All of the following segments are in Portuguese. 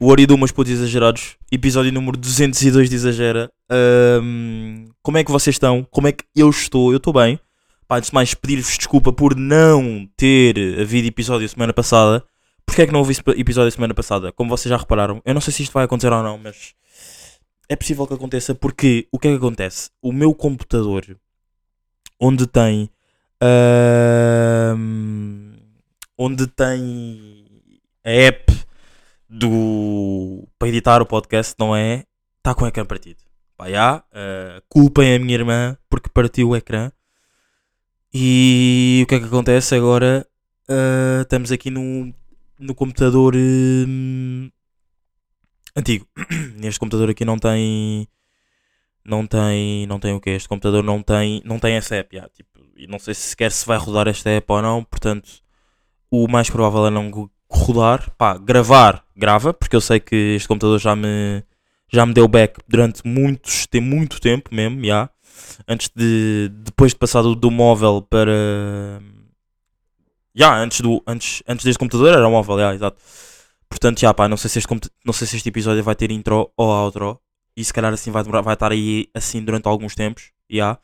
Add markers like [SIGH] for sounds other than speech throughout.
o Ori do Putos Exagerados, episódio número 202 de Exagera. Ahm, como é que vocês estão? Como é que eu estou? Eu estou bem. Pá, antes de mais, pedir-vos desculpa por não ter havido episódio semana passada. Porquê é que não houve episódio semana passada? Como vocês já repararam, eu não sei se isto vai acontecer ou não, mas é possível que aconteça porque o que é que acontece? O meu computador, onde tem. ahm, onde tem a app do. para editar o podcast, não é? Está com o ecrã partido. Pá, já, ah, culpem a minha irmã porque partiu o ecrã. E o que é que acontece agora? Ah, estamos aqui no, no computador hum, antigo. [COUGHS] Este computador aqui não tem. Não tem. Não tem o que? Este computador não tem. Não tem essa app. já, tipo, e não sei se sequer se vai rodar esta app ou não. Portanto, o mais provável é não rodar. Pá, gravar, grava, porque eu sei que este computador já me. Já me deu back durante muitos, tem muito tempo mesmo, já. Antes de. Depois de passar do, do móvel para. Já, antes, do, antes, antes deste computador era móvel, já, exato. Portanto, já, pá, não sei, se este, não sei se este episódio vai ter intro ou outro. E se calhar assim vai, demorar, vai estar aí assim durante alguns tempos, já.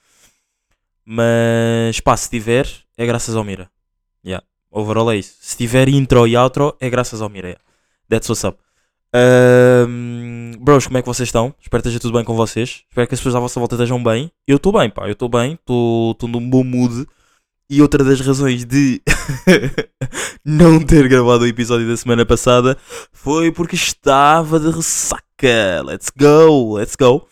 Mas, pá, se tiver, é graças ao Mira. Já, overall é isso. Se tiver intro e outro, é graças ao Mira, yeah. That's what's up. Ahm, bros, como é que vocês estão? Espero que esteja tudo bem com vocês. Espero que as pessoas à vossa volta estejam bem. Eu estou bem, pá, eu estou bem. Estou num bom mood. E outra das razões de [LAUGHS] não ter gravado o episódio da semana passada foi porque estava de ressaca. Let's go, let's go.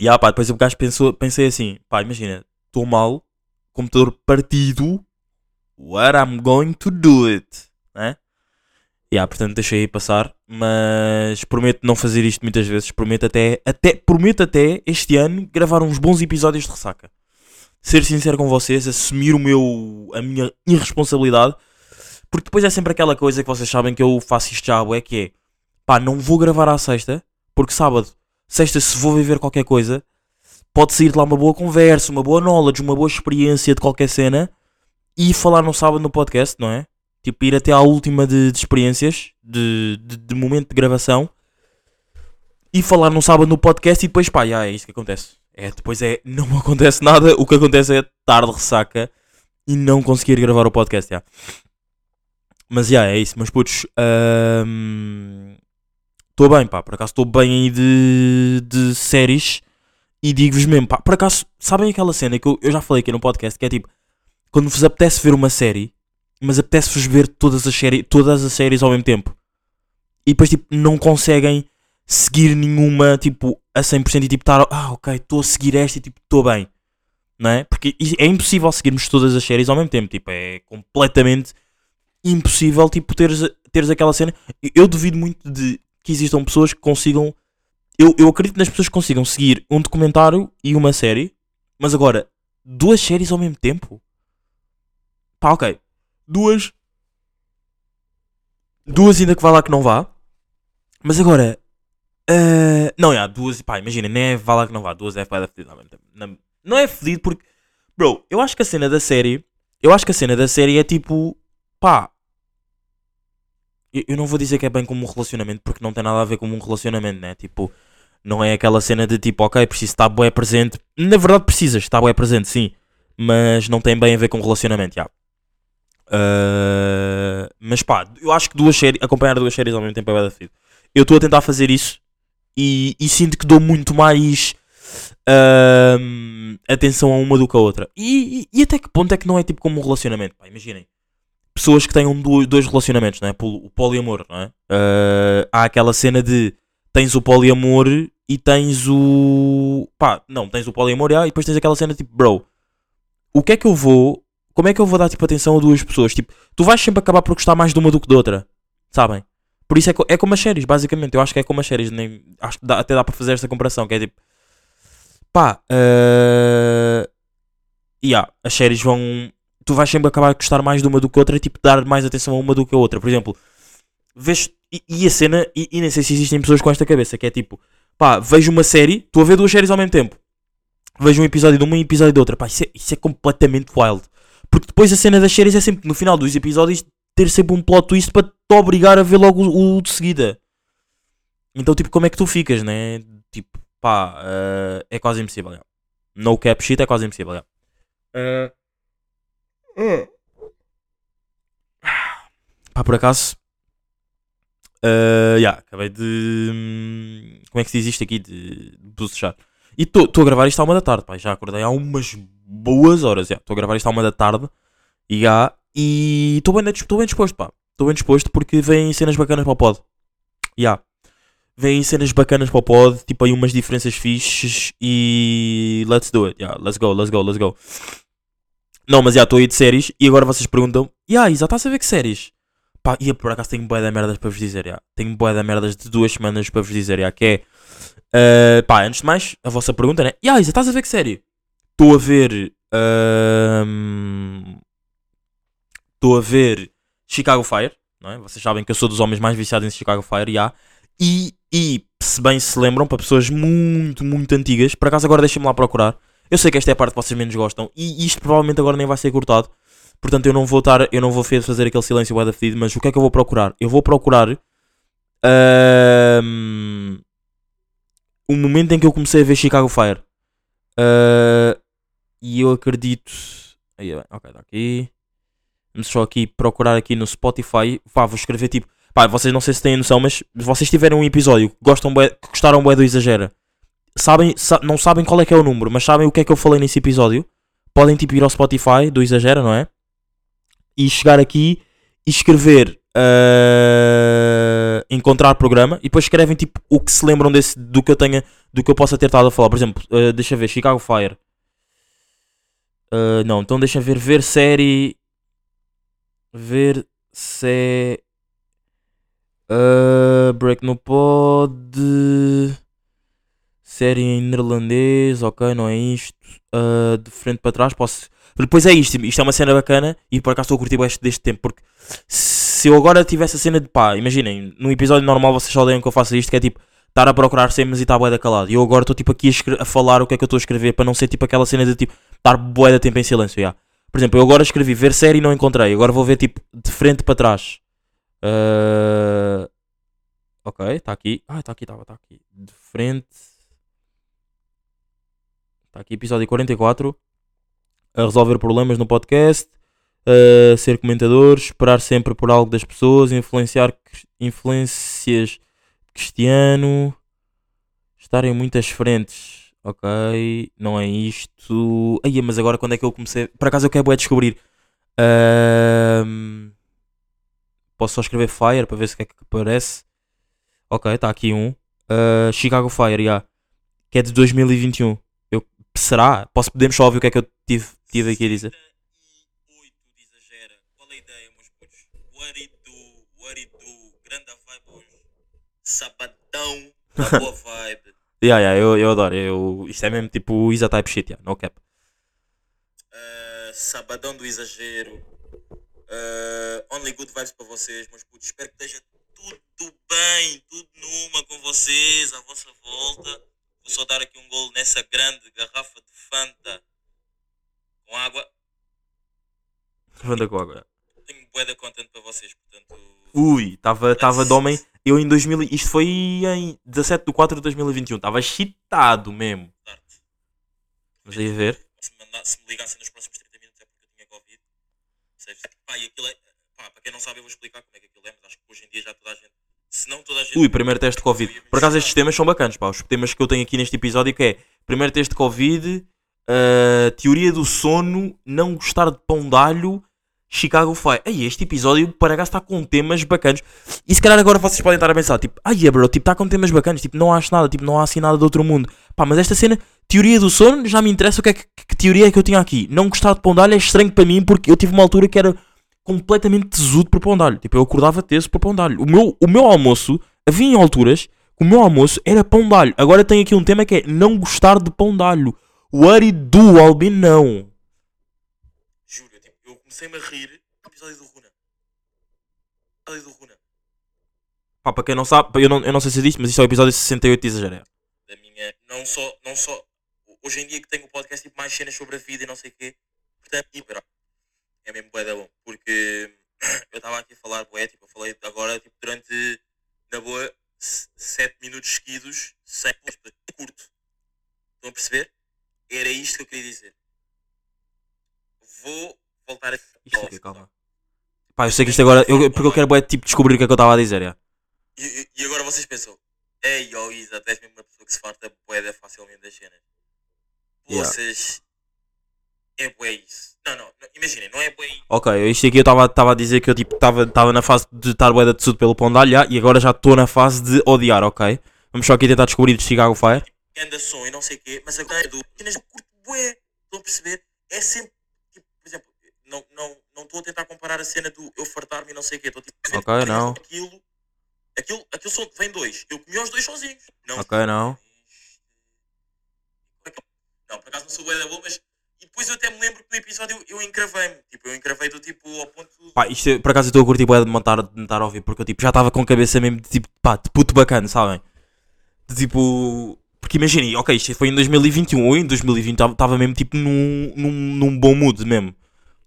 E ah, pá, depois o gajo pensou, pensei assim: pá, imagina, estou mal, computador partido, what I'm going to do it, né? E ah, portanto deixei passar, mas prometo não fazer isto muitas vezes. Prometo até, até, prometo até este ano gravar uns bons episódios de ressaca ser sincero com vocês, assumir o meu, a minha irresponsabilidade, porque depois é sempre aquela coisa que vocês sabem que eu faço isto já, é que é pá, não vou gravar à sexta, porque sábado, sexta, se vou viver qualquer coisa, pode sair de lá uma boa conversa, uma boa knowledge, uma boa experiência de qualquer cena e falar no sábado no podcast, não é? Tipo, ir até à última de, de experiências, de, de, de momento de gravação e falar no sábado no podcast e depois, pá, já é isso que acontece. É, depois é, não [LAUGHS] acontece nada, o que acontece é estar de ressaca e não conseguir gravar o podcast, já. Mas, já, é isso, meus putos. Estou bem, pá, por acaso estou bem aí de, de séries e digo-vos mesmo, pá, por acaso, sabem aquela cena que eu, eu já falei aqui no podcast, que é tipo, quando vos apetece ver uma série, mas apetece-vos ver todas as, séries, todas as séries ao mesmo tempo. E depois, tipo, não conseguem seguir nenhuma, tipo, a 100% e tipo, estar, ah, ok, estou a seguir esta e tipo, estou bem. Não é? Porque é impossível seguirmos todas as séries ao mesmo tempo, tipo, é completamente impossível, tipo, teres, teres aquela cena. Eu duvido muito de que existam pessoas que consigam. Eu, eu acredito nas pessoas que consigam seguir um documentário e uma série, mas agora, duas séries ao mesmo tempo? Pá, ok. Duas. Duas ainda que vá lá que não vá. Mas agora, Uh, não, já, duas, pá, imagina, nem é vá lá que não vá, duas é fedido ao mesmo tempo. Não, não é fedido porque, bro, eu acho que a cena da série, eu acho que a cena da série é tipo, pá, eu, eu não vou dizer que é bem como um relacionamento porque não tem nada a ver com um relacionamento, né? Tipo, não é aquela cena de tipo, ok, preciso estar bué presente. Na verdade, precisas estar bué presente, sim, mas não tem bem a ver com relacionamento, já. Uh, mas pá, eu acho que duas séries, acompanhar duas séries ao mesmo tempo é da fedido. Eu estou a tentar fazer isso e, e sinto que dou muito mais ahm, atenção a uma do que a outra. E, e- e até que ponto é que não é tipo como um relacionamento? Pá, imaginem. Pessoas que tenham do- dois relacionamentos, não é? O poliamor, não é? Ah, há aquela cena de tens o poliamor e tens o. pá, não, tens o poliamor ah, e depois tens aquela cena tipo, bro, o que é que eu vou. Como é que eu vou dar tipo atenção a duas pessoas? Tipo, tu vais sempre acabar por gostar mais de uma do que de outra, sabem? Por isso é, co- é como as séries, basicamente. Eu acho que é como as séries. Nem, acho que dá- até dá para fazer esta comparação. Que é tipo. Pá. Uh, yeah, as séries vão. Tu vais sempre acabar a gostar mais de uma do que outra. Tipo, dar mais atenção a uma do que a outra. Por exemplo, vês. E, e a cena. E, e nem sei se existem pessoas com esta cabeça. Que é tipo. Pá, vejo uma série. Estou a ver duas séries ao mesmo tempo. Vejo um episódio de uma e um episódio de outra. Pá, isso é, isso é completamente wild. Porque depois a cena das séries é sempre no final dos episódios ter sempre um plot twist para te obrigar a ver logo o, o de seguida. Então, tipo, como é que tu ficas, né? Tipo, pá, uh, é quase impossível. Yeah. No cap shit é quase impossível. Yeah. Uh, pá, por acaso. Uh, yeah, acabei de. hum, Como é que se diz isto aqui? De bocejar. E estou a gravar isto à uma da tarde, pá. Já acordei há umas boas horas. Estou yeah. a gravar isto à uma da tarde. E. E estou bem, bem disposto, pá. Estou bem disposto porque vêm cenas bacanas para o pod. Já. Yeah. Vêm cenas bacanas para o pod. Tipo aí umas diferenças fixes. E. Let's do it. Yeah. Let's go, let's go, let's go. Não, mas já estou aí de séries. E agora vocês perguntam: Yeah, Isa, estás a ver que séries? Pá, e por acaso tenho boé da merdas para vos dizer, já. Tenho boé da merdas de duas semanas para vos dizer, já. Que é, uh, pá, antes de mais, a vossa pergunta, né? Ya, Isa, estás a ver que série? Estou a ver, estou uh, a ver Chicago Fire, não é? Vocês sabem que eu sou dos homens mais viciados em Chicago Fire, já. E, e, se bem se lembram, para pessoas muito, muito antigas, por acaso agora deixem-me lá procurar. Eu sei que esta é a parte que vocês menos gostam, e isto provavelmente agora nem vai ser cortado. Portanto, eu não vou estar, eu não vou fazer aquele silêncio bué fedido, mas o que é que eu vou procurar? Eu vou procurar um, o momento em que eu comecei a ver Chicago Fire. Uh, e eu acredito. Aí, ok, está aqui. Vamos só aqui procurar aqui no Spotify. Vá, vou escrever tipo. Pá, vocês não sei se têm noção, mas se vocês tiverem um episódio que, gostam bué, que gostaram bué do Exagera, sabem, sa não sabem qual é que é o número, mas sabem o que é que eu falei nesse episódio, podem tipo ir ao Spotify do Exagera, não é? e chegar aqui e escrever uh, encontrar programa e depois escrevem tipo o que se lembram desse, do que eu tenha do que eu possa ter estado a falar. Por exemplo, uh, deixa ver Chicago Fire. Uh, não, então deixa ver ver série ver se uh, break no pod série em neerlandês, ok, não é isto. Uh, de frente para trás posso depois é isto, isto é uma cena bacana e por acaso estou a curtir este deste tempo, porque se eu agora tivesse a cena de pá, imaginem, num episódio normal vocês só odeiam que eu faça isto, que é tipo estar a procurar cenas e estar bué da calado. E eu agora estou tipo aqui a, a, falar o que é que eu estou a escrever para não ser tipo aquela cena de tipo estar bué da tempo em silêncio. Yeah. Por exemplo, eu agora escrevi ver série e não encontrei, agora vou ver tipo de frente para trás. Uh... Ok, está aqui. Ah, está aqui, estava, está aqui. De frente. Está aqui, episódio 44 a resolver problemas no podcast, a ser comentador, esperar sempre por algo das pessoas, influenciar influências cristiano, estar em muitas frentes. Ok, não é isto. Ai, mas agora quando é que eu comecei? Por acaso eu quero é descobrir. Um... Posso só escrever Fire para ver se que é que aparece. Ok, está aqui um. Uh, Chicago Fire, yeah, que é de 2021. Eu, será? Posso, podemos só ouvir o que é que eu tive tive aqui a dizer. da boa vibe. Yeah, yeah, eu, eu adoro. Eu, isto é mesmo tipo Isa type shit, yeah, no cap. Uh, sabadão do exagero. Uh, only good vibes para vocês, meus putos. Espero que esteja tudo bem, tudo numa com vocês, à vossa volta. Vou só dar aqui um gol nessa grande garrafa de Fanta com água. Fanta com água. Tenho bué da content para vocês, portanto. Ui, estava de homem. Eu em 2000. Isto foi em 17 de 4 de 2021. Estava chitado mesmo. Mas aí ver. Se me, se me ligassem nos próximos 30 minutos é porque eu tinha Covid. Seja, pá, e aquilo é. Pá, para quem não sabe, eu vou explicar como é que aquilo é, mas acho que hoje em dia já toda a gente. Se não toda a gente. Ui, primeiro teste de Covid. Por acaso estes temas são bacanas, pá. Os temas que eu tenho aqui neste episódio que é primeiro teste de Covid Uh, teoria do sono, não gostar de pão de alho, Chicago Fire. Aí, este episódio para cá está com temas bacanas. E se calhar agora vocês podem estar a pensar, tipo, ai, yeah, bro, tipo, está com temas bacanas, tipo, não acho nada, tipo, não há assim nada de outro mundo. Pá, mas esta cena, teoria do sono, já me interessa o que é que, que teoria é que eu tinha aqui. Não gostar de pão de alho é estranho para mim porque eu tive uma altura que era completamente tesudo por pão de alho. Tipo, eu acordava teso por pão de alho. O meu, o meu almoço, havia em alturas, o meu almoço era pão de alho. Agora tem aqui um tema que é não gostar de pão de alho. What it do, Albin? Não. Juro, eu, tipo, eu comecei-me a rir no episódio do Runa. Episódio do Runa. Pá, para quem não sabe, eu não, eu não sei se disse, mas isto é o episódio 68 de Exageré. Da minha. Não só, não só. Hoje em dia que tenho o podcast, tipo, mais cenas sobre a vida e não sei o quê. Portanto, hiper. É mesmo bué da bom. Porque [CLEARS THROAT] eu estava aqui a falar, bué, tipo, eu falei agora, tipo, durante. Na boa, 7 minutos seguidos sem curto. Estão a perceber? Era isto que eu queria dizer. Vou voltar a. Isto aqui, calma. Pá, eu sei que isto agora. Eu, porque eu quero bué, tipo, descobrir o que é que eu estava a dizer. É. E, e- agora vocês pensam, ei, ó Isa, tu és mesmo uma pessoa que se farta boeda facilmente das cenas. Yeah. Vocês. É bué isso. Não, não, não, imaginem, não é bué isso. Ok, isto aqui eu estava a dizer que eu tipo estava na fase de estar bué de tudo pelo pão de alho já, e agora já estou na fase de odiar, ok? Vamos só aqui tentar descobrir de Chicago Fire. anda som e não sei o quê, mas agora é do cenas curto bué. Estão a perceber? É sempre, não não não estou a tentar comparar a cena do eu fartar-me e não sei o quê. Estou tipo, Ok, não. Aquilo, aquilo, aquilo só vem dois. Eu comi os dois sozinhos. Não, Ok, não. Não, por acaso não sou bué da boa, mas. E depois eu até me lembro que no episódio eu, eu encravei-me. Tipo, eu encravei do tipo ao ponto. Pá, isto por acaso eu estou a curtir bué de montar, de a ouvir, porque eu tipo, já estava com a cabeça mesmo de tipo, pá, de puto bacana, sabem? De tipo. Porque imaginem, ok, isto foi em 2021, ou em 2020 estava mesmo tipo num, num, num bom mood mesmo.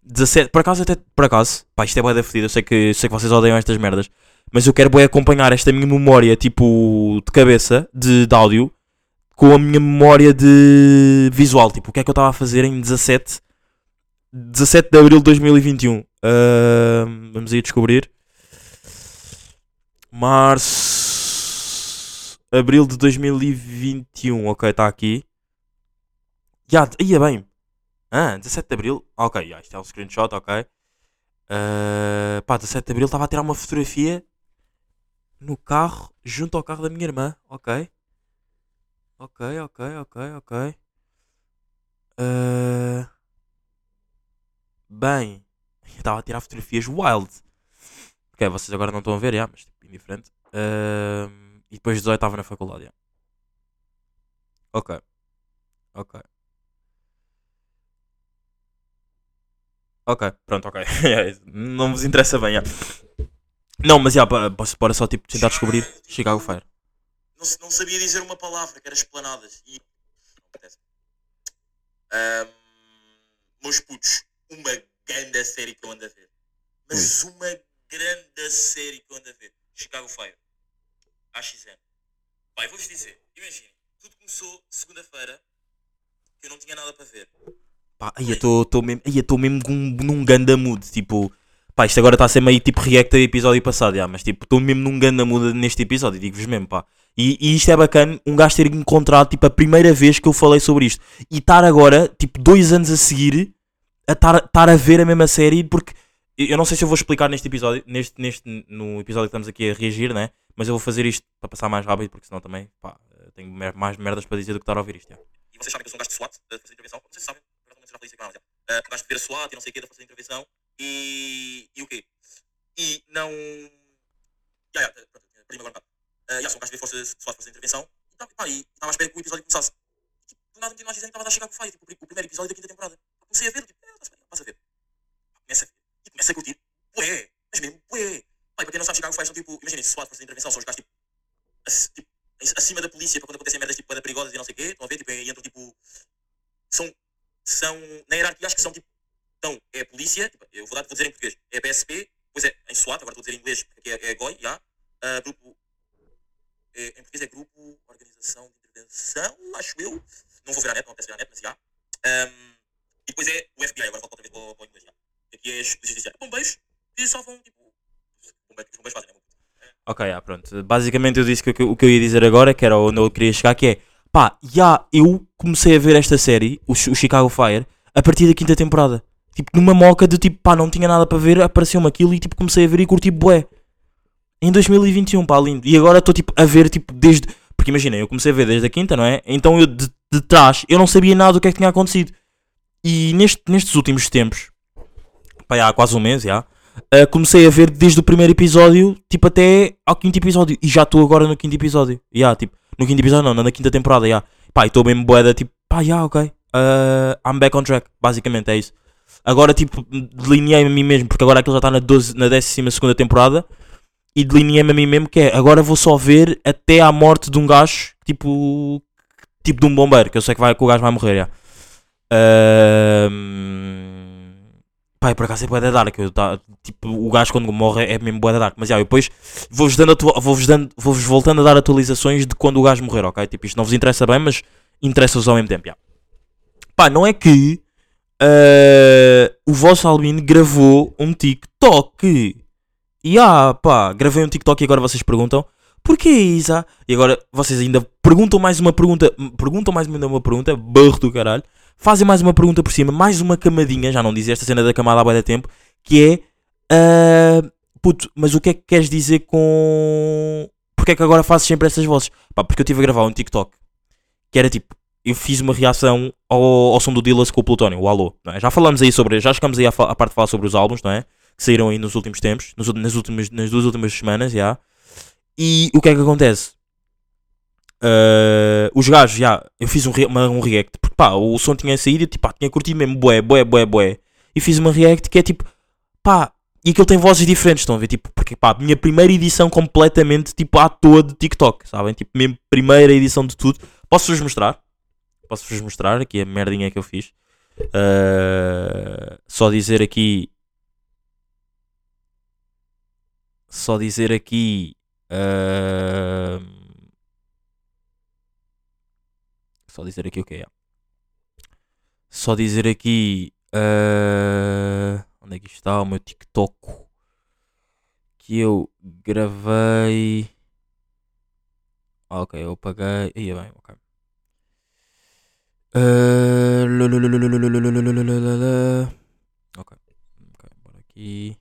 17, por acaso até, por acaso, pá, isto é bué da fedida, eu sei que, sei que vocês odeiam estas merdas, mas eu quero bué acompanhar esta minha memória, tipo, de cabeça, de, de áudio, com a minha memória de visual, tipo, o que é que eu estava a fazer em 17, 17 de Abril de 2021. Ahm, vamos aí descobrir. Março. Abril de 2021. Ok, está aqui. Já, ia bem. Ah, 17 de Abril. Ok, já, isto é um screenshot, ok. Ah, pá, 17 de Abril estava a tirar uma fotografia no carro, junto ao carro da minha irmã. Ok. Ok, ok, ok, ok. Ah, bem, eu estava a tirar fotografias wild. Ok, vocês agora não estão a ver, já, mas tipo, indiferente. Ahm, e depois de 18 estava na faculdade, já. Ok. Ok. Ok, pronto, ok. [LAUGHS] não vos interessa bem, já. Não, mas já, bora, bora só tipo tentar descobrir Chicago Fire. Não, não sabia dizer uma palavra, que era esplanadas. E. Ahm, meus putos, uma grande série que eu ando a ver. Mas uma grande série que eu ando a ver. Chicago Fire. AXN. Pai, vou-vos dizer, imaginem, tudo começou segunda-feira, que eu não tinha nada para ver. Pá, aí eu estou mesmo, mesmo um- num ganda mood, tipo, pá, isto agora está a ser meio tipo react do episódio passado, já, mas tipo, estou mesmo num ganda mood neste episódio, digo-vos mesmo, pá. E, e isto é bacana, um gajo ter encontrado, tipo, a primeira vez que eu falei sobre isto. E estar agora, tipo, dois anos a seguir, a estar a ver a mesma série, porque eu não sei se eu vou explicar neste episódio, neste, neste, no episódio que estamos aqui a reagir, né? Mas eu vou fazer isto para passar mais rápido, porque senão também, pá, tenho mer- mais merdas para dizer do que estar a ouvir isto, já. E vocês sabem que eu sou um gajo de SWAT, Força de Intervenção. Se sabem, mas é. Ah, um gajo de ver SWAT e não sei o quê, da de Intervenção. E. E o quê? E não. Já, já, pronto, perdi-me agora um bocado. Ah, já, sou um gajo de ver Força, SWAT, Força de Intervenção. E estava à espera que o episódio começasse. E, tipo, do nada, nós dizem que estava a chegar com tipo, o pri- o primeiro episódio da quinta temporada. Comecei a ver, tipo, é, bem, passa a ver. Começa a ver. E começa a curtir. Ué, mas mesmo, ué. E para quem não sabe, Chicago Fire são tipo, imaginem, SWAT, Força de Intervenção, são os gajos tipo. ace- tipo acima da polícia para quando acontecem merdas tipo perigosas e não sei o quê, estão a ver? Tipo, e entram tipo. São. São. Na hierarquia acho que são tipo. Então, é a polícia, tipo, eu vou, dar, vou dizer em português, é a PSP, depois é em SWAT, agora vou dizer em inglês, porque é, é GOI, já. Ah, grupo. É, em português é Grupo Organização de Intervenção, acho eu. Não vou ver a net, não apetece ver a net, mas já. Ahm, e depois é o FBI, agora volto outra vez para, o- inglês, já. Aqui é a Justiça Judiciária. Bombeiros, e só vão tipo. Bombeiros, os bombeiros fazem, né? Ok, já, pronto. Basicamente eu disse que- o que eu ia dizer agora, que era onde eu queria chegar, que é pá, já eu comecei a ver esta série, o, Chi- o Chicago Fire, a partir da quinta temporada. Tipo, numa moca de tipo, pá, não tinha nada para ver, apareceu-me aquilo e tipo, comecei a ver e curti bué. Em 2021, pá, lindo. E agora estou tipo a ver, tipo, desde. Porque imagina, eu comecei a ver desde a quinta, não é? Então eu de, de trás, eu não sabia nada do que é que tinha acontecido. E neste, nestes últimos tempos, pá, já há quase um mês, já. Uh, comecei a ver desde o primeiro episódio, tipo, até ao quinto episódio. E já estou agora no quinto episódio. Ya, tipo, no quinto episódio não, na quinta temporada, ya. Pá, e estou bem boeda, tipo, pá, ya, ok. Uh, I'm back on track, basicamente é isso. Agora, tipo, delineei-me a mim mesmo, porque agora aquilo já está na, 12, na 12 segunda temporada. E delineei-me a mim mesmo que é, agora vou só ver até à morte de um gajo, tipo, tipo de um bombeiro, que eu sei que, vai, que o gajo vai morrer, ya. Ahm, pá, por acaso é boeda dark. Eu, tá, tipo, o gajo quando morre é mesmo boeda dark. Mas já, yeah, depois vou-vos vou vou voltando a dar atualizações de quando o gajo morrer, ok? Tipo, isto não vos interessa bem, mas interessa-vos ao mesmo tempo, yeah. Pá, não é que uh, o vosso Albino gravou um TikTok. E ah, pá, gravei um TikTok e agora vocês perguntam Porquê, Isa? E agora vocês ainda perguntam mais uma pergunta, perguntam mais uma pergunta, barro do caralho fazem mais uma pergunta por cima, mais uma camadinha, já não dizia esta cena da camada há bem tempo, que é uh, puto, mas o que é que queres dizer com porque é que agora fazes sempre essas vozes? Pá, porque eu estive a gravar um TikTok que era tipo, eu fiz uma reação ao, ao som do Dillas com o Plutónio, o Alô, é? Já falamos aí sobre, já chegamos aí à, à, parte de falar sobre os álbuns, não é? Que saíram aí nos últimos tempos, nos, nas, últimas, nas duas últimas semanas, já. E o que é que acontece? Uh, os gajos, já, eu fiz um, uma, um react, porque pá, o som tinha saído e tipo, pá, tinha curtido mesmo, boé, boé, boé, boé. E fiz uma react que é tipo, pá, e aquilo tem vozes diferentes, estão a ver? Tipo, porque pá, minha primeira edição completamente, tipo, à toa de TikTok, sabem? Tipo, minha primeira edição de tudo. Posso-vos mostrar? Posso-vos mostrar aqui a merdinha que eu fiz. Uh, só dizer aqui. Só dizer aqui. Uh, Só dizer aqui o que é. Só dizer aqui. Uh, onde é que está o meu TikTok? Que eu gravei. Ok, eu apaguei. Ia bem, ok. Uh, ok, ok, bora aqui.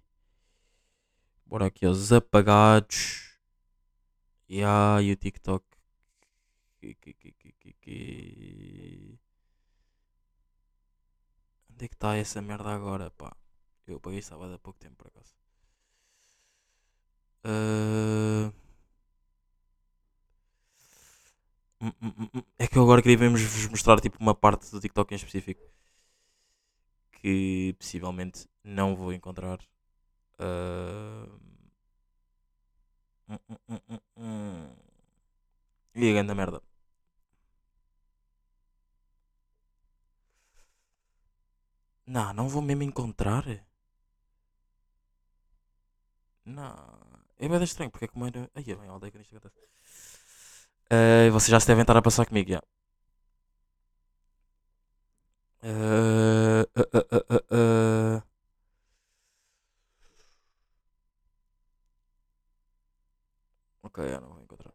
Bora aqui aos apagados. E yeah, e o TikTok. Que, que, que, que- Onde é que está essa merda agora, pá? Eu paguei sábado há pouco tempo, por acaso. Hum. É que eu agora queria mesmo vos mostrar tipo uma parte do TikTok em específico que possivelmente não vou encontrar. Hum. E a grande merda. Não, não vou mesmo encontrar. Não. É bem estranho, porque é como era. Ai, é bem, aldeia que isto acontece. Eh, vocês já se devem estar a passar comigo, já. Eh, eh. Ok, eu não vou encontrar.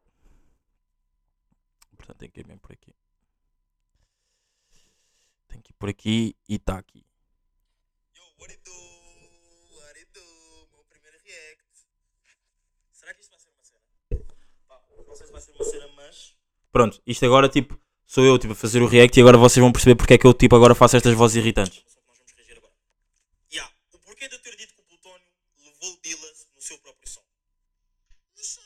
Portanto, tem que ir mesmo por aqui. Tem que ir por aqui e está aqui. What it do? What it do? Meu primeiro react. Será que isto vai ser uma cena? Pá, não sei se vai ser uma cena, mas. Pronto, isto agora tipo sou eu tipo, a fazer o react e agora vocês vão perceber porque é que eu tipo agora faço estas vozes irritantes. Só que nós vamos reagir agora. Yeah, o porquê de eu ter dito que o Plutónio levou o Dillas no seu próprio som? No som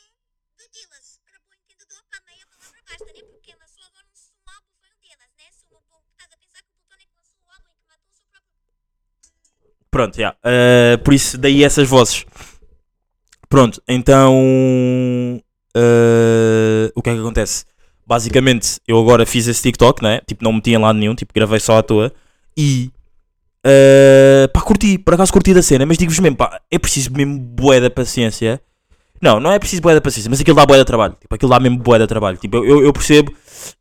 do Dillas, para bom entendedor, para meia palavra basta, né? Porque quem lançou agora um, um álbum foi o Dillas, né? Se o bom estás a pensar que o Plutônio é que lançou o álbum e que matou o seu próprio. Pronto, já. Eh, por isso daí essas vozes. Pronto, então eh, o que é que acontece? Basicamente, eu agora fiz esse TikTok, né? Tipo, não meti em lado nenhum, tipo, gravei só à toa e eh, pá, curti, por acaso curti da cena, mas digo-vos mesmo, pá, é preciso mesmo bué da paciência. Não, não é preciso bué da paciência, mas aquilo dá bué de trabalho. Tipo, aquilo dá mesmo bué de trabalho. Tipo, eu- eu, eu percebo,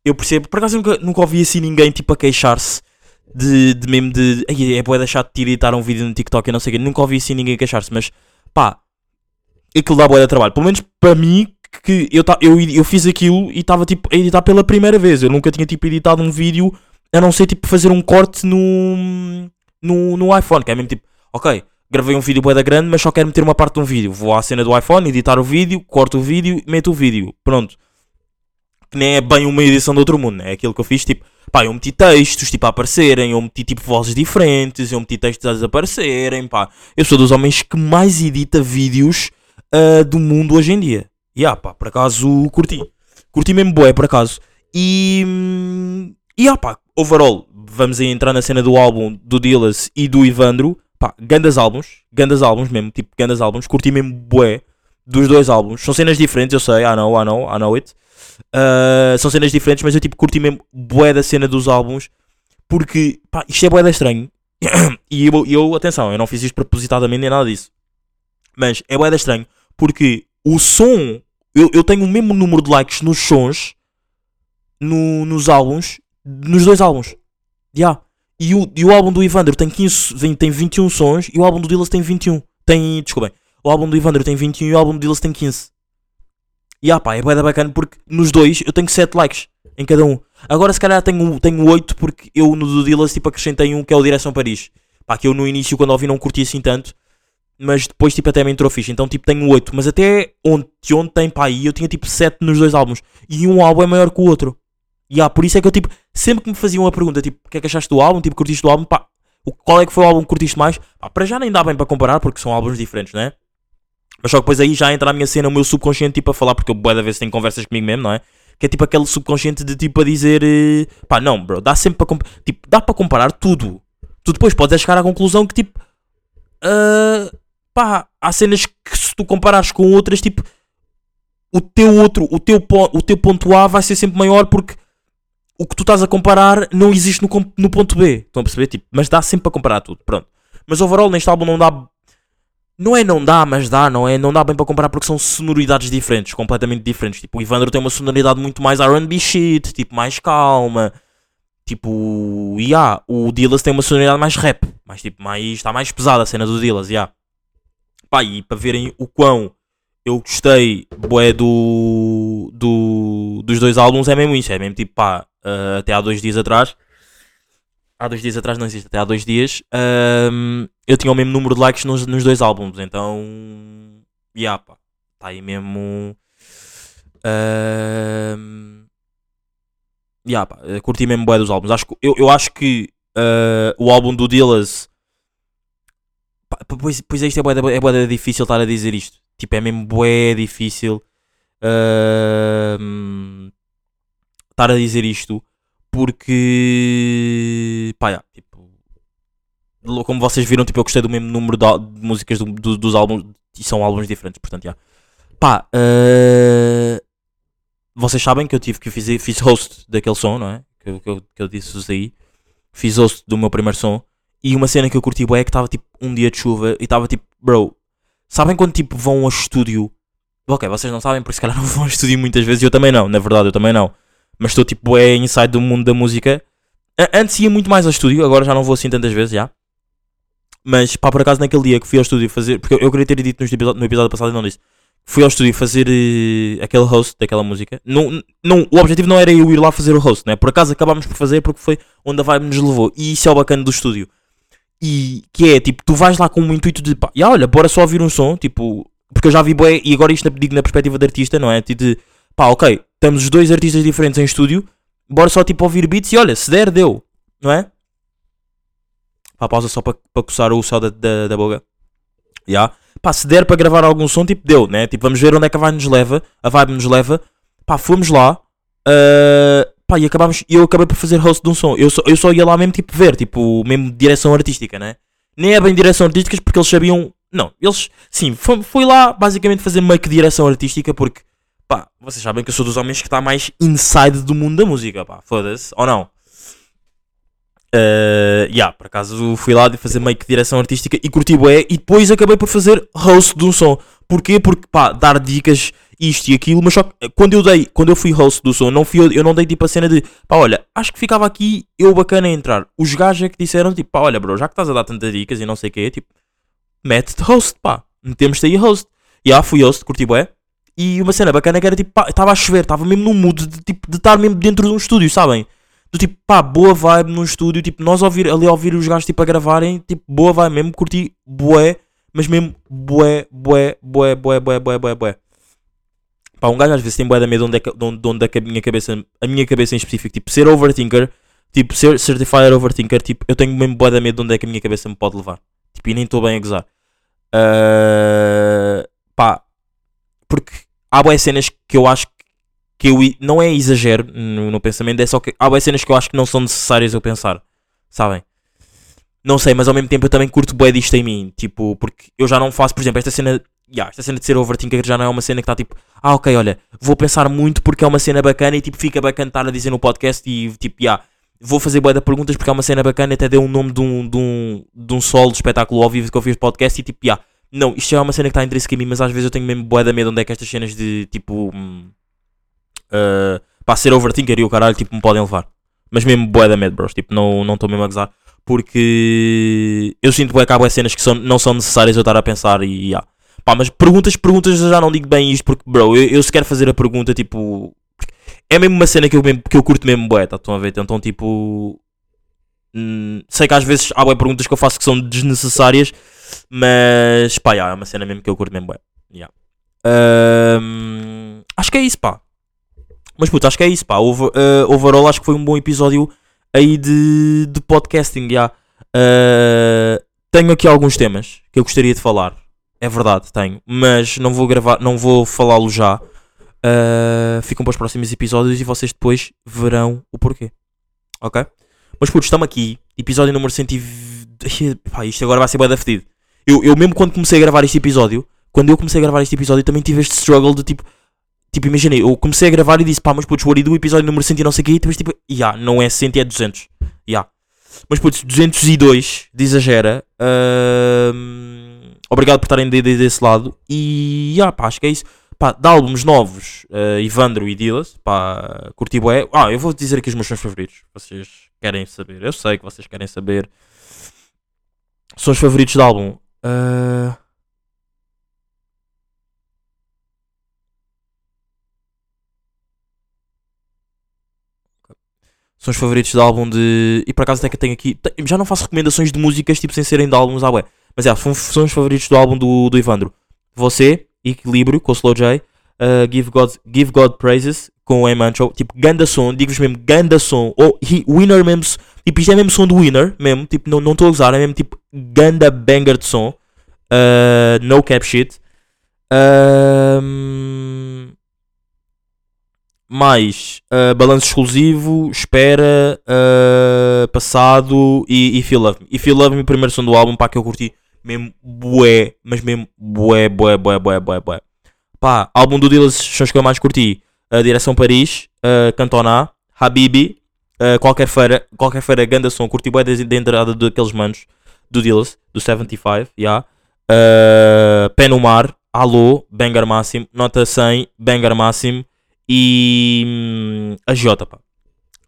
eu percebo, por acaso nunca, nunca ouvi assim ninguém tipo a queixar-se de, de mesmo de. É bué de chato de editar um vídeo no TikTok e não sei o quê. Nunca ouvi assim ninguém queixar-se, mas pá, aquilo dá bué de trabalho. Pelo menos para mim, que eu, eu, eu fiz aquilo e estava tipo a editar pela primeira vez. Eu nunca tinha tipo editado um vídeo a não ser tipo fazer um corte no, no, no iPhone, que é mesmo tipo, ok, gravei um vídeo bué da grande, mas só quero meter uma parte de um vídeo. Vou à cena do iPhone, editar o vídeo, corto o vídeo, meto o vídeo. Pronto. Que nem é bem uma edição de outro mundo, né? É aquilo que eu fiz, tipo, pá, eu meti textos, tipo, a aparecerem, eu meti, tipo, vozes diferentes, eu meti textos a desaparecerem, pá. Eu sou dos homens que mais edita vídeos ah, do mundo hoje em dia. E, ah, pá, por acaso, curti. Curti mesmo bué, por acaso. E, hum, e, ah, pá, overall, vamos aí entrar na cena do álbum do Dillas e do Ivandro. Pá, gandas álbuns, gandas álbuns mesmo, tipo, gandas álbuns. Curti mesmo bué dos dois álbuns. São cenas diferentes, eu sei, I know, I know, I know it. Uh, são cenas diferentes, mas eu tipo curti mesmo bué da cena dos álbuns porque pá, isto é bué da estranho. [COUGHS] e eu, eu, atenção, eu não fiz isto propositadamente nem nada disso. Mas é bué estranho, porque o som, eu, eu tenho o mesmo número de likes nos sons, no, nos álbuns, nos dois álbuns. Yeah. E, o, e o álbum do Ivandro tem, 15, tem 21 sons e o álbum do Dillas tem 21. Tem, desculpem, o álbum do Ivandro tem 21 e o álbum do Dillas tem 15. E ah pá, é bué bacana porque nos dois eu tenho 7 likes em cada um. Agora se calhar tenho, tenho 8 porque eu no do Dillas tipo acrescentei um que é o Direção Paris. Pá, que eu no início quando ouvi não curti assim tanto. Mas depois tipo até me entrou fixe. Então tipo tenho 8. Mas até ontem, ontem pá, aí eu tinha tipo 7 nos dois álbuns. E um álbum é maior que o outro. E ah, por isso é que eu tipo, sempre que me faziam uma pergunta, tipo, o que é que achaste do álbum? Tipo, curtiste do álbum? Pá, qual é que foi o álbum que curtiste mais? Pá, para já nem dá bem para comparar porque são álbuns diferentes, né? Mas só que depois aí já entra a minha cena, o meu subconsciente, tipo, a falar, porque eu boa da vez tenho conversas comigo mesmo, não é? Que é tipo aquele subconsciente de tipo a dizer, eh, pá, não, bro, dá sempre para tipo, dá para comparar tudo. Tu depois podes chegar à conclusão que tipo, uh, pá, há cenas que se tu comparares com outras, tipo, o teu outro, o teu, o teu ponto A vai ser sempre maior porque o que tu estás a comparar não existe no, no ponto B. Estão a perceber? Tipo, mas dá sempre para comparar tudo, pronto. Mas overall neste álbum não dá não é não dá, mas dá, não é? Não dá bem para comparar porque são sonoridades diferentes, completamente diferentes. Tipo, o Ivandro tem uma sonoridade muito mais RB shit, tipo, mais calma. Tipo, e yeah, o Dillas tem uma sonoridade mais rap, mais tipo, mais. está mais pesada a cena do Dillas, yeah. Pá, e para verem o quão eu gostei bué do, do, dos dois álbuns, é mesmo isso, é mesmo tipo, pá, uh, até há dois dias atrás há dois dias atrás, não existe, até há dois dias, um, eu tinha o mesmo número de likes nos, nos dois álbuns, então, yeah, pá, está aí mesmo. Um, yeah, pá, curti mesmo bué dos álbuns. Acho, eu, eu acho que uh, o álbum do Dillas. Pois, pois é, isto é bué, é bué difícil estar a dizer isto. Tipo, é mesmo bué difícil uh, estar a dizer isto porque pá, yeah, tipo, como vocês viram, tipo, eu gostei do mesmo número de, de músicas do, do, dos álbuns e são álbuns diferentes, portanto, yeah. pá, uh, vocês sabem que eu tive que fiz, fiz host daquele som, não é? Que, que, eu, que eu disse-vos aí, fiz host do meu primeiro som e uma cena que eu curti é que estava tipo um dia de chuva e estava tipo, bro, sabem quando tipo vão ao estúdio? Ok, vocês não sabem, porque se calhar não vão ao estúdio muitas vezes, eu também não, na verdade, eu também não mas estou tipo é inside do mundo da música. Antes ia muito mais ao estúdio, agora já não vou assim tantas vezes, já. Mas pá, por acaso naquele dia que fui ao estúdio fazer, porque eu, queria ter dito no, no episódio passado e não disse. Fui ao estúdio fazer uh, aquele host daquela música. Não, não, o objetivo não era eu ir lá fazer o host, né? Por acaso acabámos por fazer porque foi onde a vibe nos levou. E isso é o bacana do estúdio. E que é tipo, tu vais lá com o intuito de pá, e olha, bora só ouvir um som, tipo, porque eu já vi bué, e agora isto digo na perspectiva de artista, não é? De pá, ok, estamos os dois artistas diferentes em estúdio, bora só tipo ouvir beats e olha, se der, deu, não é? Pá, pausa só para pa coçar o céu da, da, da boca. Já. Yeah. Pá, se der para gravar algum som, tipo, deu, né? Tipo, vamos ver onde é que a vibe nos leva. A vibe nos leva. Pá, fomos lá. Uh, pá, e acabámos. Eu acabei por fazer host de um som. Eu só, eu só ia lá mesmo, tipo, ver, tipo, mesmo direção artística, né? Nem é bem direção artística porque eles sabiam. Não, eles. Sim, foi lá basicamente fazer meio que direção artística porque Pá, vocês sabem que eu sou dos homens que está mais inside do mundo da música, pá, foda-se, ou não? Uh, yeah, por acaso fui lá de fazer meio que direção artística e curti bué e depois acabei por fazer host de um som. Porquê? Porque pá, dar dicas isto e aquilo, mas só que quando eu dei, quando eu fui host do som, não fui, eu não dei tipo a cena de pá, olha, acho que ficava aqui eu bacana a entrar. Os gajos é que disseram tipo, pá, olha, bro, já que estás a dar tantas dicas e não sei o que, tipo, mete-te host, pá, metemos-te aí host. E yeah, fui host, curti bué. E uma cena bacana que era tipo, estava a chover, estava mesmo num mood de tipo de estar mesmo dentro de um estúdio, sabem? Do tipo, pá, boa vibe num estúdio, tipo, nós ouvir, ali a ouvir os gajos tipo a gravarem, tipo, boa vibe mesmo, curti bué, mas mesmo bué, bué, bué, bué, bué, bué, bué, bué. Pá, um gajo às vezes tem bué da medo onde é, que, onde, onde é que a minha cabeça, a minha cabeça em específico, tipo, ser overthinker, tipo, ser certified overthinker, tipo, eu tenho mesmo bué da medo onde é que a minha cabeça me pode levar. Tipo, e nem estou bem a gozar. Uh, pá, porque há boas cenas que eu acho que eu não é exagero no, no, pensamento, é só que há boas cenas que eu acho que não são necessárias eu pensar, sabem? Não sei, mas ao mesmo tempo eu também curto bué disto em mim, tipo, porque eu já não faço, por exemplo, esta cena, yeah, esta cena de ser overthinker já não é uma cena que está tipo, ah, ok, olha, vou pensar muito porque é uma cena bacana e tipo, fica bacana estar a dizer no podcast e tipo, yeah, vou fazer bué de perguntas porque é uma cena bacana. Até deu um nome de um, de um, de um solo de espetáculo ao vivo que eu fiz podcast. E tipo, yeah, não, isto é uma cena que está intrínseca em mim, mas às vezes eu tenho mesmo bué da medo onde é que estas cenas de tipo. Hum, uh, para ser overthinker e o caralho, tipo, me podem levar. Mas mesmo bué da medo, bros. Tipo, não estou mesmo a gozar. Porque eu sinto bué que há bué cenas que são, não são necessárias eu estar a pensar e yeah. Pá, mas perguntas, perguntas já não digo bem isto porque, bro, eu, eu se quero fazer a pergunta, tipo. É mesmo uma cena que eu, que eu curto mesmo bué, tá? Estão a ver? Então, tipo. Hum, sei que às vezes há bué perguntas que eu faço que são desnecessárias, mas pá, yeah, é uma cena mesmo que eu curto mesmo bué. Yeah. Um, acho que é isso, pá. Mas puto, acho que é isso, pá. Over, uh, overall, acho que foi um bom episódio aí de, de podcasting. Yeah. Uh, tenho aqui alguns temas que eu gostaria de falar. É verdade, tenho. Mas não vou gravar, não vou falá-lo já. Uh, ficam para os próximos episódios e vocês depois verão o porquê. Ok? Mas puto, estamos aqui. Episódio número 120. [LAUGHS] Pá, isto agora vai ser bem da fedido. Eu, eu mesmo quando comecei a gravar este episódio, quando eu comecei a gravar este episódio, também tive este struggle de tipo Tipo, imaginei, eu comecei a gravar e disse, pá, mas putz, o do episódio número 100 e não sei o que, e depois tipo, ya, yeah, não é 100 é 200. Ya. Yeah. Mas putz, 202, de exagera. Uh, obrigado por estarem de, de, desse lado. E, ya, yeah, pá, acho que é isso. Pá, de álbuns novos, uh, Ivandro e Dilas, pá, curti bué. Ah, eu vou dizer aqui os meus sons favoritos. Vocês querem saber, eu sei que vocês querem saber. Sons favoritos de álbum. Uh, os favoritos do álbum de. E por acaso até que tenho aqui. Já não faço recomendações de músicas tipo sem serem de álbuns, ah, ué. Mas é, são, são os favoritos do álbum do, do Ivandro. Você, Equilíbrio, com o Slow J. Uh, Give, God, Give God Praises, com o Emancho. Tipo, ganda som, digo-vos mesmo, ganda som. Ou oh, Winner mesmo. Tipo, isto é mesmo som do Winner, mesmo. Tipo, não estou a usar, é mesmo tipo, ganda banger de som. Uh, no cap shit. Uh, mais uh, balanço exclusivo, espera, uh, passado e, e Feel Love Me. E Feel Love Me, o primeiro som do álbum, pá, que eu curti mesmo bué, mas mesmo bué, bué, bué, bué, bué, bué. Pá, álbum do Dillas, sons que eu mais curti. Uh, Direção Paris, uh, Cantona, Habibi, uh, qualquer feira, qualquer feira, ganda som, curti bué desde a entrada daqueles manos do Dillas, do 75, já. Yeah. Uh, Pé no Mar, Alô, banger máximo, nota 100, banger máximo e hum, a Jota, pá.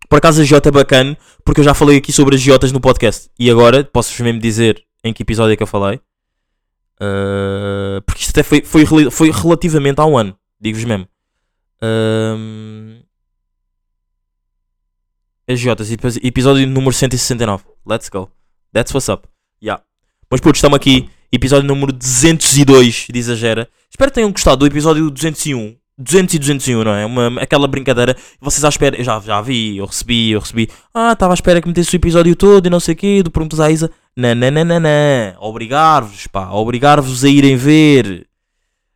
Por acaso a Jota é bacana, porque eu já falei aqui sobre as Jotas no podcast. E agora, posso-vos mesmo dizer em que episódio é que eu falei. Uh, porque isto até foi, foi, foi relativamente há um ano, digo-vos mesmo. Uh, as Jotas, episódio número 169. Let's go. That's what's up. Yeah. Mas putz, estamos aqui. Episódio número 202 de Exagera. Espero que tenham gostado do episódio 201. 200 e 201, não é? Uma, aquela brincadeira. Vocês à espera. Eu já, já vi, eu recebi, eu recebi. Ah, estava à espera que metesse o episódio todo e não sei o quê. Do Perguntas à Isa. Nananana. Obrigar-vos, pá. Obrigar-vos a irem ver.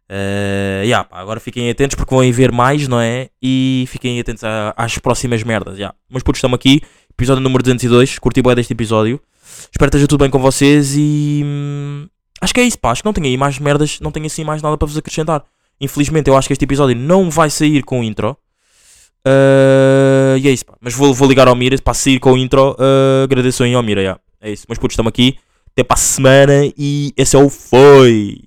Uh, yeah, pá, agora fiquem atentos porque vão ver mais, não é? E fiquem atentos a, às próximas merdas. Yeah. Mas putos, estamos aqui. Episódio número 202. Curti bem deste episódio. Espero que esteja tudo bem com vocês e. Hum, acho que é isso, pá. Acho que não tenho aí mais merdas. Não tenho assim mais nada para vos acrescentar. Infelizmente, eu acho que este episódio não vai sair com intro. Uh, e é isso, pá. Mas vou, vou ligar ao Mira para sair com o intro. Uh, agradeço aí ao Mira, yeah. É isso. Mas putos, estamos aqui. Até para a semana e esse é o Foi.